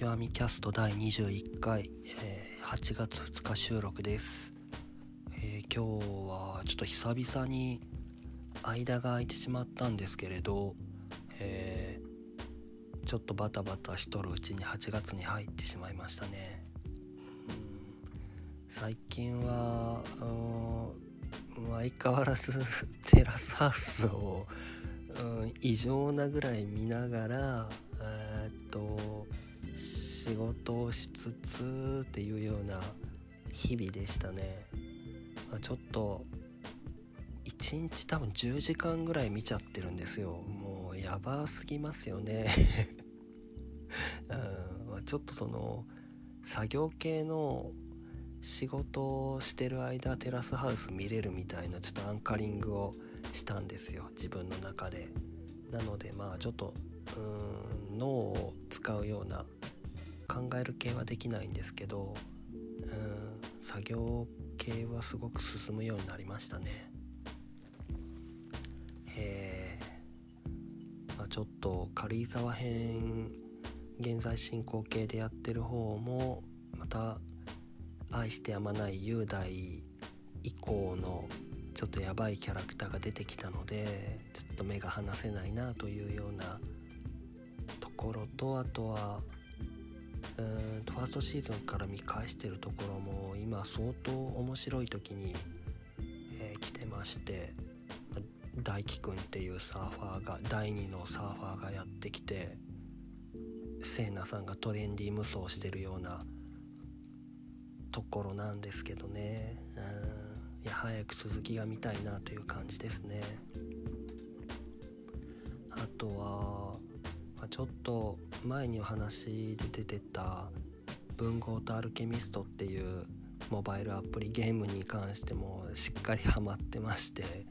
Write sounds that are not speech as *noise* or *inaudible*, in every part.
極みキャスト第21回、えー、8月2日収録です、えー、今日はちょっと久々に間が空いてしまったんですけれど、えー、ちょっとバタバタしとるうちに8月に入ってしまいましたね、最近は、相変わらず *laughs* テラスハウスを、うん、異常なぐらい見ながらえー、っと仕事をしつつっていうような日々でしたね、まあ、ちょっと1日多分10時間ぐらい見ちゃってるんですよ。もうやばすぎますよね。*laughs* うん。まあ、ちょっとその作業系の仕事をしてる間テラスハウス見れるみたいなちょっとアンカリングをしたんですよ。自分の中で。なのでまあちょっとうん脳を使うような考える系はできないんですけどうん作業系はすごく進むようになりましたね。えー、まあ、ちょっと軽井沢編現在進行形でやってる方もまた愛してやまない雄大以降のちょっとやばいキャラクターが出てきたのでちょっと目が離せないなというようなところとあとはうんファーストシーズンから見返してるところも今相当面白い時に、えー、来てまして大輝くんっていうサーファーが第2のサーファーがやってきてせいなさんがトレンディ無双してるようなところなんですけどね。うんいや早く続きが見たいなという感じですね。ちょっと前にお話で出てた「文豪とアルケミスト」っていうモバイルアプリゲームに関してもしっかりハマってまして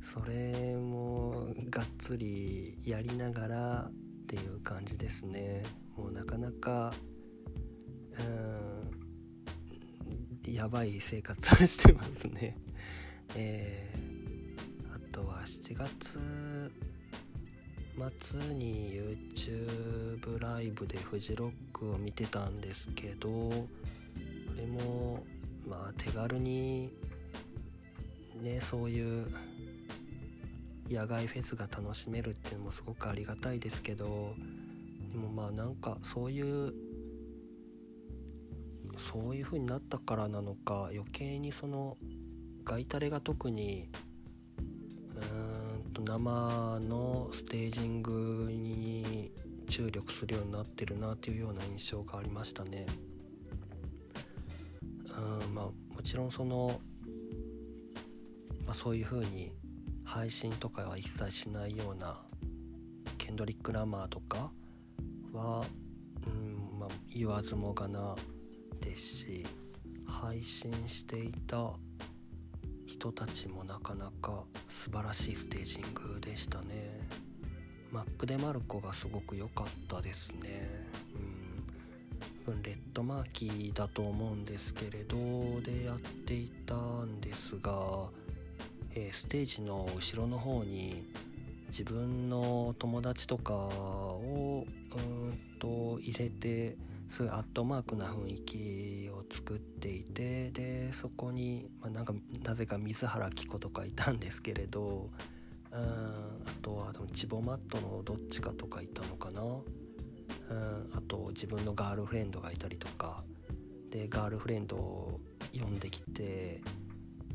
それもがっつりやりながらっていう感じですね。もうなかなかうんやばい生活をしてますね。えー、あとは7月末に YouTube ライブでフジロックを見てたんですけどこれもまあ手軽にねそういう野外フェスが楽しめるっていうのもすごくありがたいですけどでもまあなんかそういうそういう風になったからなのか余計にそのガイタレが特に生のステージングに注力するようになってるなというような印象がありましたね。うんまあ、もちろんその、まあ、そういう風に配信とかは一切しないようなケンドリック・ラマーとかは、うんまあ、言わずもがなですし配信していた人たちもなかなか素晴らしいステージングでしたね。マック・デ・マルコがすごく良かったですね。うん。レッドマーキーだと思うんですけれどでやっていたんですが、えー、ステージの後ろの方に自分の友達とかをうんと入れてすごいアットマークな雰囲気を作っていてでそこに、まあ、なんかなぜか水原希子とかいたんですけれどうんあとはチボマットのどっちかとかいたのかな。うんあと自分のガールフレンドがいたりとか。でガールフレンドを呼んできて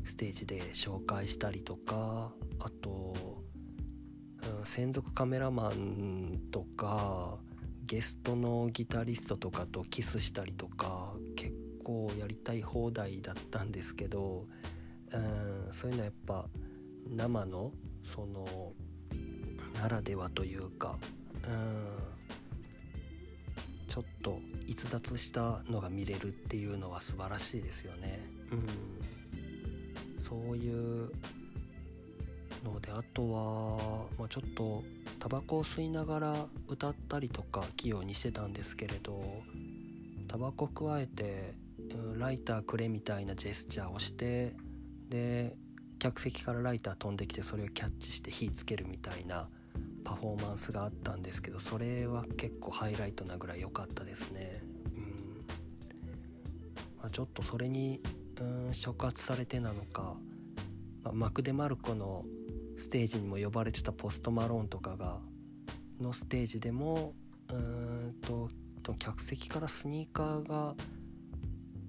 ステージで紹介したりとか。あと、うん、専属カメラマンとかゲストのギタリストとかとキスしたりとか結構やりたい放題だったんですけど、うん、そういうのはやっぱ生のそのならではというか、うん、ちょっと逸脱したのが見れるっていうのは素晴らしいですよね。うん、そういうのであとは、まあ、ちょっとタバコを吸いながら歌ったりとか器用にしてたんですけれどタバコ加えて、うん、ライターくれみたいなジェスチャーをしてで客席からライター飛んできてそれをキャッチして火つけるみたいなパフォーマンスがあったんですけどそれは結構ハイライトなぐらい良かったですね。うんまあ、ちょっとそれにうん触発されてなのか、まあ、マクデマルコのステージにも呼ばれてたポストマローンとかがのステージでもうんと客席からスニーカーが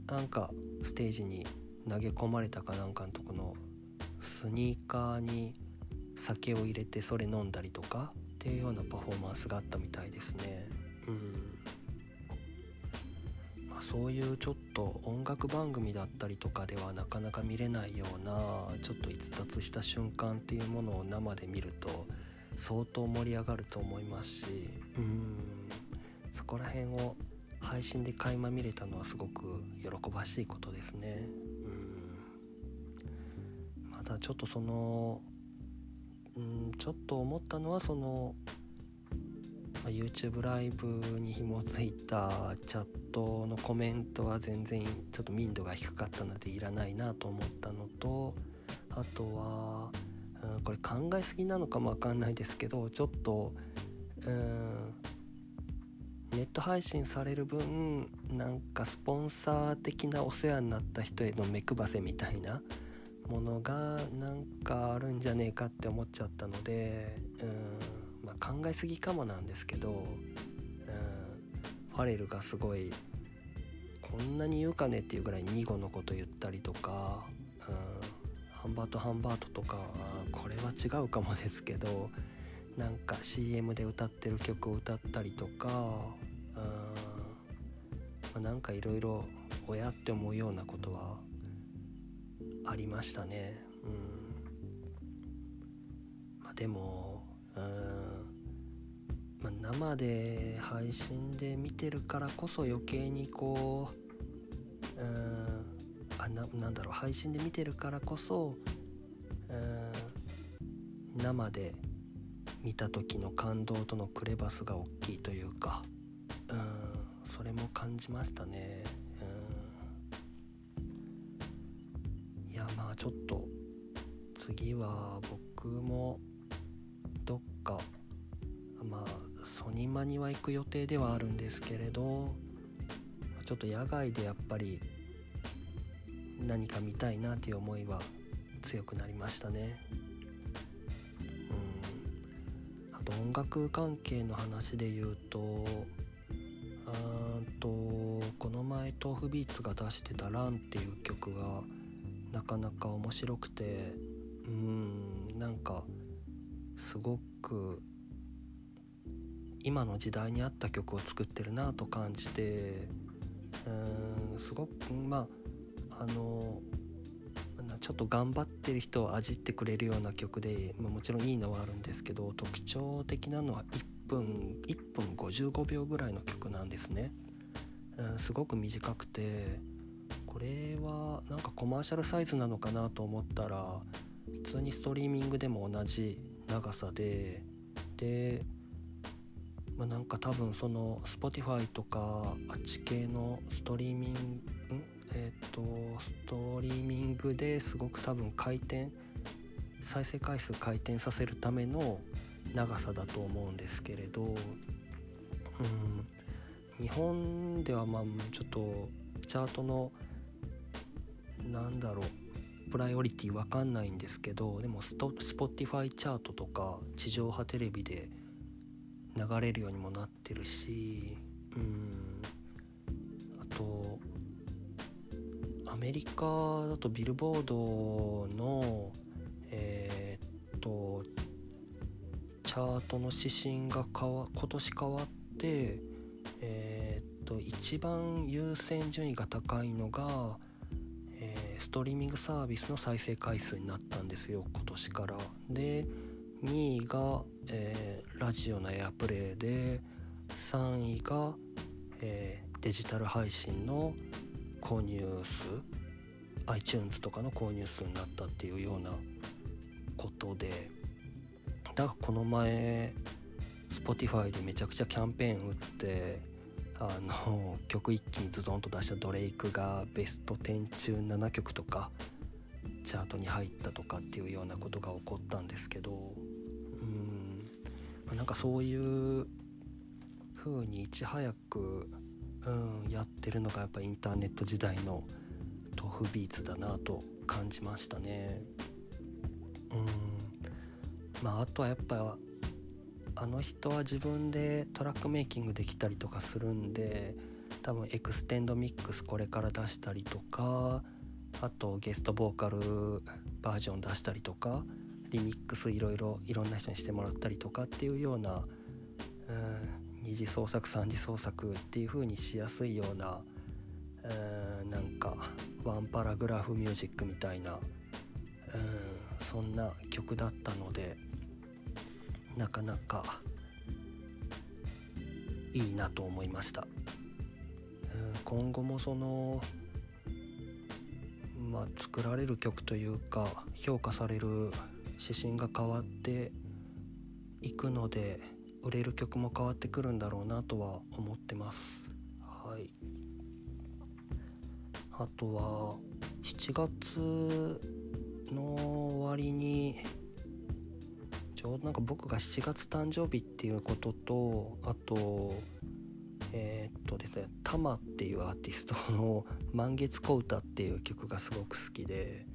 なんかステージに投げ込まれたかなんかのとこのスニーカーに酒を入れてそれ飲んだりとかっていうようなパフォーマンスがあったみたいですね。うん、そういうちょっと音楽番組だったりとかではなかなか見れないようなちょっと逸脱した瞬間っていうものを生で見ると相当盛り上がると思いますしうんそこら辺を配信で垣間見れたのはすごく喜ばしいことですね。うんまだちょっとそのうんちょっと思ったのはその、YouTube ライブに紐づいたチャットのコメントは全然ちょっと民度が低かったのでいらないなと思ったのとあとは、うん、これ考えすぎなのかもわかんないですけどちょっとうんネット配信される分なんかスポンサー的なお世話になった人への目配せみたいなものがなんかあるんじゃねえかって思っちゃったのでうん、考えすぎかもなんですけどうんファレルがすごいこんなに言うかねっていうぐらい2語のこと言ったりとか、うん、ハンバートハンバートとかこれは違うかもですけどなんか CM で歌ってる曲を歌ったりとかうん、まあ、なんかいろいろ親って思うようなことはありましたね。うん。まあでもうん、まあ、生で配信で見てるからこそ余計にこううんあななんだろう配信で見てるからこそうん生で見た時の感動とのクレバスが大きいというかうんそれも感じましたね。うん。いやまあちょっと次は僕もソニマには行く予定ではあるんですけれどちょっと野外でやっぱり何か見たいなっていう思いは強くなりましたね。あと音楽関係の話で言うとあとこの前豆腐ビーツが出してた「ラン」っていう曲がなかなか面白くてうんなんかすごく今の時代に合った曲を作ってるなと感じてうんすごくまああのちょっと頑張ってる人を味ってくれるような曲で、まあ、もちろんいいのはあるんですけど特徴的なのは1分1分55秒ぐらいの曲なんですね、すごく短くてこれはなんかコマーシャルサイズなのかなと思ったら普通にストリーミングでも同じ長さででまあ、なんか多分その Spotify とかあっち系のストリーミングえっ、ー、とストリーミングですごく多分回転再生回数回転させるための長さだと思うんですけれど、うん、日本ではまあちょっとチャートのなんだろうプライオリティわかんないんですけどでもスト Spotify チャートとか地上波テレビで流れるようにもなってるしうんあとアメリカだとビルボードのえー、っとチャートの指針が変わ今年変わってえー、っと一番優先順位が高いのが、えー、ストリーミングサービスの再生回数になったんですよ今年から。で2位が、えー、ラジオのエアプレイで3位が、えー、デジタル配信の購入数 iTunes とかの購入数になったっていうようなことでだからこの前 Spotify でめちゃくちゃキャンペーン打ってあの *laughs* 曲一気にズドンと出したドレイクがベスト10中7曲とかチャートに入ったとかっていうようなことが起こったんですけどなんかそういう風にいち早く、うん、やってるのがやっぱインターネット時代のtofubeats だなと感じましたね。うんまあ、あとはやっぱあの人は自分でトラックメイキングできたりとかするんで多分 extend mix これから出したりとかあとゲストボーカルバージョン出したりとかリミックスいろいろいろんな人にしてもらったりとかっていうような、う、二次創作三次創作っていう風にしやすいような、うん、なんかワンパラグラフミュージックみたいな、うん、そんな曲だったのでなかなかいいなと思いました。今後もそのまあ、作られる曲というか評価される指針が変わっていくので売れる曲も変わってくるんだろうなとは思ってます。はい。あとは7月の終わりにちょうどなんか僕が7月誕生日っていうこととあとえー、っとですねタマっていうアーティストの「満月小唄」っていう曲がすごく好きで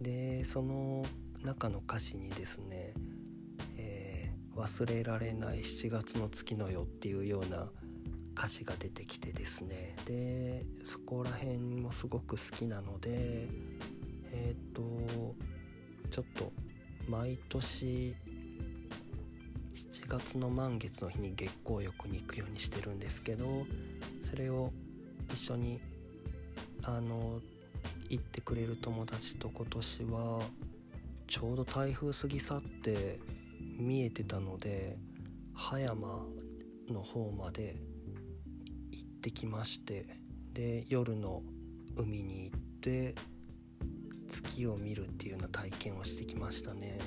でその中の歌詞にですね「えー、忘れられない7月の月のよ」っていうような歌詞が出てきてですね。でそこら辺もすごく好きなのでえっ、とちょっと毎年7月の満月の日に月光浴に行くようにしてるんですけどそれを一緒にあの行ってくれる友達と今年はちょうど台風過ぎ去って見えてたので葉山の方まで行ってきましてで夜の海に行って月を見るっていうような体験をしてきましたね。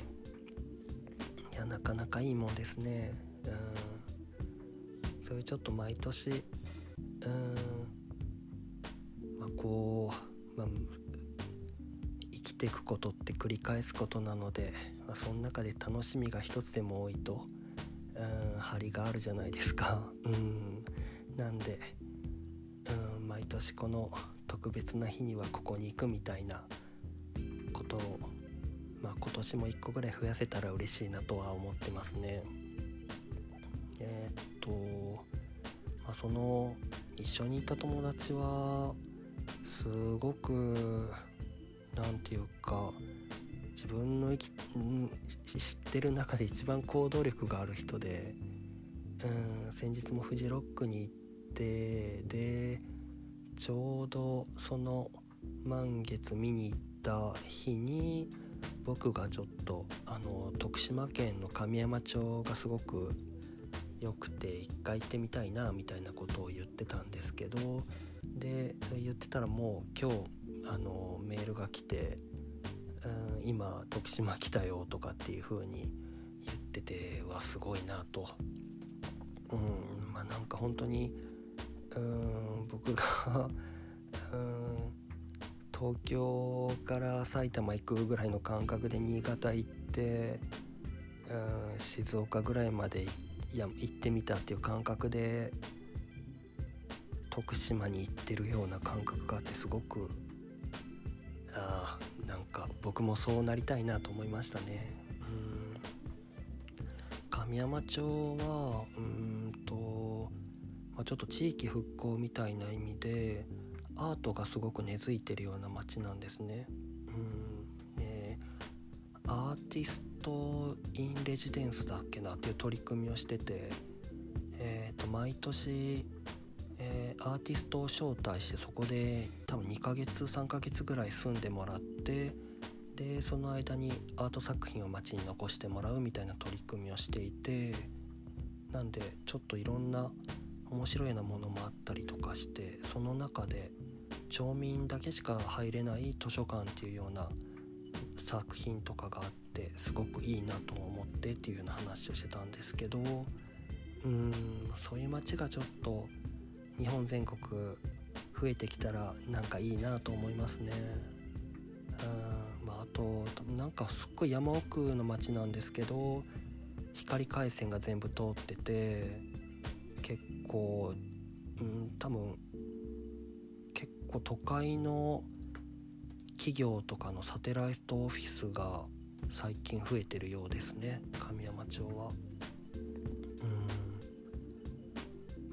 い。やなかなかいいもんですね。うん。それちょっと毎年うん。まあこう、まあ、ていくことって繰り返すことなので、まあ、その中で楽しみが一つでも多いとうん張りがあるじゃないですかうんなんでうん毎年この特別な日にはここに行くみたいなことをまあ、今年も1個ぐらい増やせたら嬉しいなとは思ってますね。えー、っと、まあ、その一緒にいた友達はすごく何て言うか自分の生き知ってる中で一番行動力がある人でうん先日もフジロックに行ってでちょうどその満月見に行った日に僕がちょっとあの徳島県の神山町がすごく良くて一回行ってみたいなみたいなことを言ってたんですけどで言ってたらもう今日あのメールが来て「うん、今徳島来たよ」とかっていう風に言っててはすごいなと。うんまあなんか本当にうん僕が *laughs* うん東京から埼玉行くぐらいの感覚で新潟行ってうん静岡ぐらいまでや行ってみたっていう感覚で徳島に行ってるような感覚があってすごくあなんか僕もそうなりたいなと思いましたね。うん神山町はうんと、まあ、ちょっと地域復興みたいな意味でアートがすごく根付いてるような街なんですね。うんねアーティスト・イン・レジデンスだっけなっていう取り組みをしてて、えー、と毎年、えー、アーティストを招待してそこで多分2ヶ月3ヶ月ぐらい住んでもらってでその間にアート作品を街に残してもらうみたいな取り組みをしていてなんでちょっといろんな面白いようなものもあったりとかしてその中で町民だけしか入れない図書館っていうような作品とかがあってすごくいいなと思ってっていうような話をしてたんですけどうーんそういう街がちょっと日本全国増えてきたらなんかいいなと思いますね。うんまあ、あとなんかすっごい山奥の町なんですけど光回線が全部通ってて結構、うん、多分結構都会の企業とかのサテライトオフィスが最近増えてるようですね神山町は。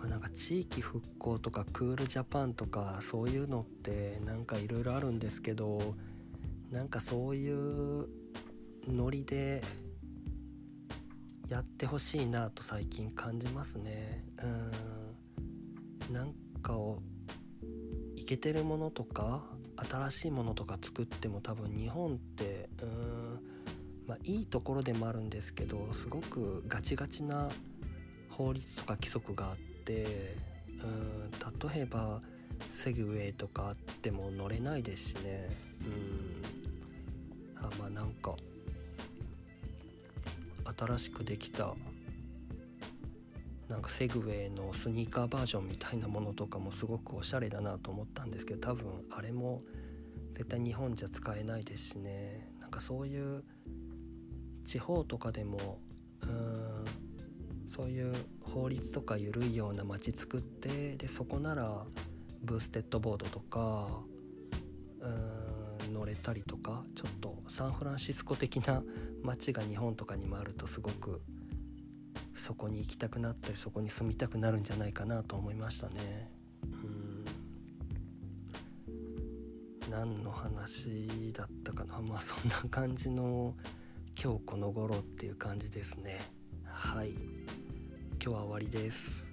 あ、なんか地域復興とかクールジャパンとかそういうのってなんかいろいろあるんですけどなんかそういうノリでやってほしいなと最近感じますね。うん。なんかをいけてるものとか新しいものとか作っても多分日本ってうん。まあいいところでもあるんですけどすごくガチガチな法律とか規則があってってうん例えばセグウェイとかあっても乗れないですしね。うん。あまあなんか新しくできたなんかセグウェイのスニーカーバージョンみたいなものとかもすごくおしゃれだなと思ったんですけど多分あれも絶対日本じゃ使えないですしね。なんかそういう地方とかでもうんそういう法律とか緩いような街作ってでそこならブーステッドボードとかうん乗れたりとかちょっとサンフランシスコ的な街が日本とかにもあるとすごくそこに行きたくなったりそこに住みたくなるんじゃないかなと思いましたね。うん何の話だったかなまあそんな感じの今日この頃っていう感じですね。はい今日は終わりです。